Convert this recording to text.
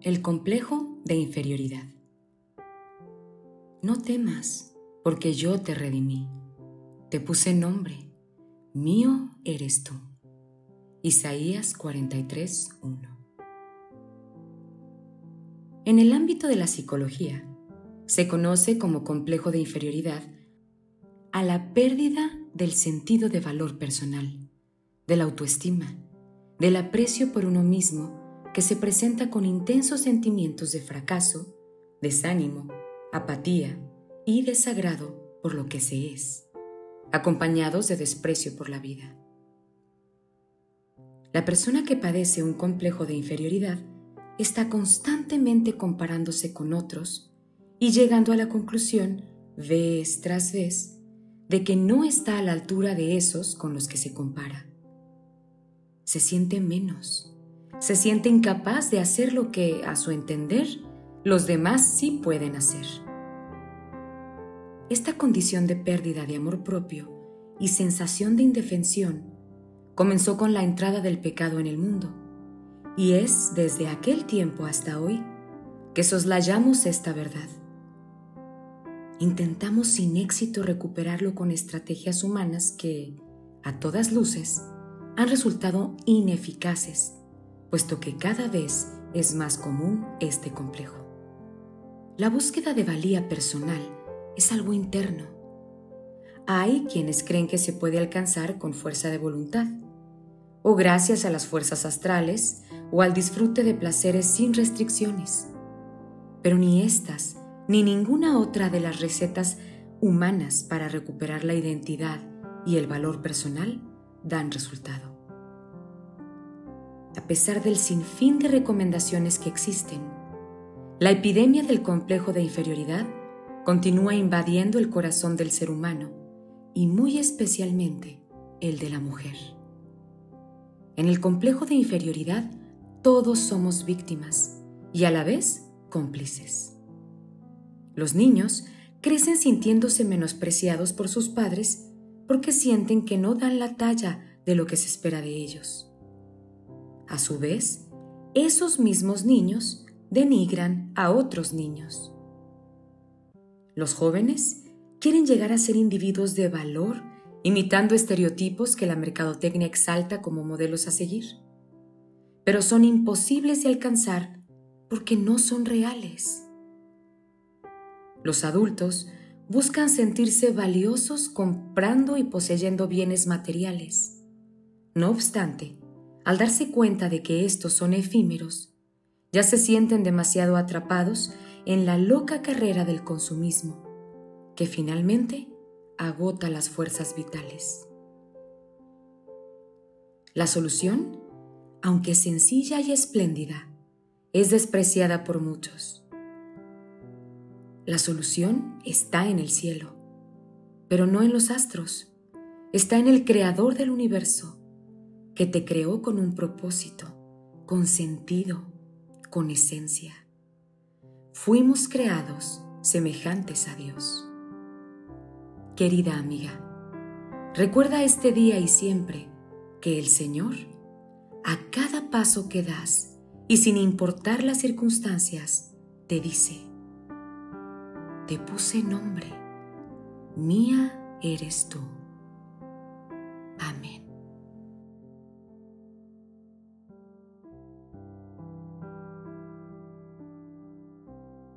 El complejo de inferioridad. No temas, porque yo te redimí. Te puse nombre. Mío eres tú. Isaías 43:1. En el ámbito de la psicología, se conoce como complejo de inferioridad a la pérdida del sentido de valor personal, de la autoestima, del aprecio por uno mismo que se presenta con intensos sentimientos de fracaso, desánimo, apatía y desagrado por lo que se es, acompañados de desprecio por la vida. La persona que padece un complejo de inferioridad está constantemente comparándose con otros y llegando a la conclusión, vez tras vez, de que no está a la altura de esos con los que se compara. Se siente menos, se siente incapaz de hacer lo que, a su entender, los demás sí pueden hacer. Esta condición de pérdida de amor propio y sensación de indefensión comenzó con la entrada del pecado en el mundo, y es desde aquel tiempo hasta hoy que soslayamos esta verdad. Intentamos sin éxito recuperarlo con estrategias humanas que, a todas luces, han resultado ineficaces puesto que cada vez es más común este complejo. La búsqueda de valía personal es algo interno. Hay quienes creen que se puede alcanzar con fuerza de voluntad, o gracias a las fuerzas astrales, o al disfrute de placeres sin restricciones. Pero ni estas, ni ninguna otra de las recetas humanas para recuperar la identidad y el valor personal dan resultado a pesar del sinfín de recomendaciones que existen. La epidemia del complejo de inferioridad continúa invadiendo el corazón del ser humano y muy especialmente el de la mujer. En el complejo de inferioridad todos somos víctimas y a la vez cómplices. Los niños crecen sintiéndose menospreciados por sus padres porque sienten que no dan la talla de lo que se espera de ellos. A su vez, esos mismos niños denigran a otros niños. Los jóvenes quieren llegar a ser individuos de valor imitando estereotipos que la mercadotecnia exalta como modelos a seguir, pero son imposibles de alcanzar porque no son reales. Los adultos buscan sentirse valiosos comprando y poseyendo bienes materiales. No obstante, al darse cuenta de que estos son efímeros, ya se sienten demasiado atrapados en la loca carrera del consumismo, que finalmente agota las fuerzas vitales. La solución, aunque sencilla y espléndida, es despreciada por muchos. La solución está en el cielo, pero no en los astros, está en el Creador del universo que te creó con un propósito, con sentido, con esencia. Fuimos creados semejantes a Dios. Querida amiga, recuerda este día y siempre que el Señor, a cada paso que das y sin importar las circunstancias, te dice, te puse nombre, mía eres tú.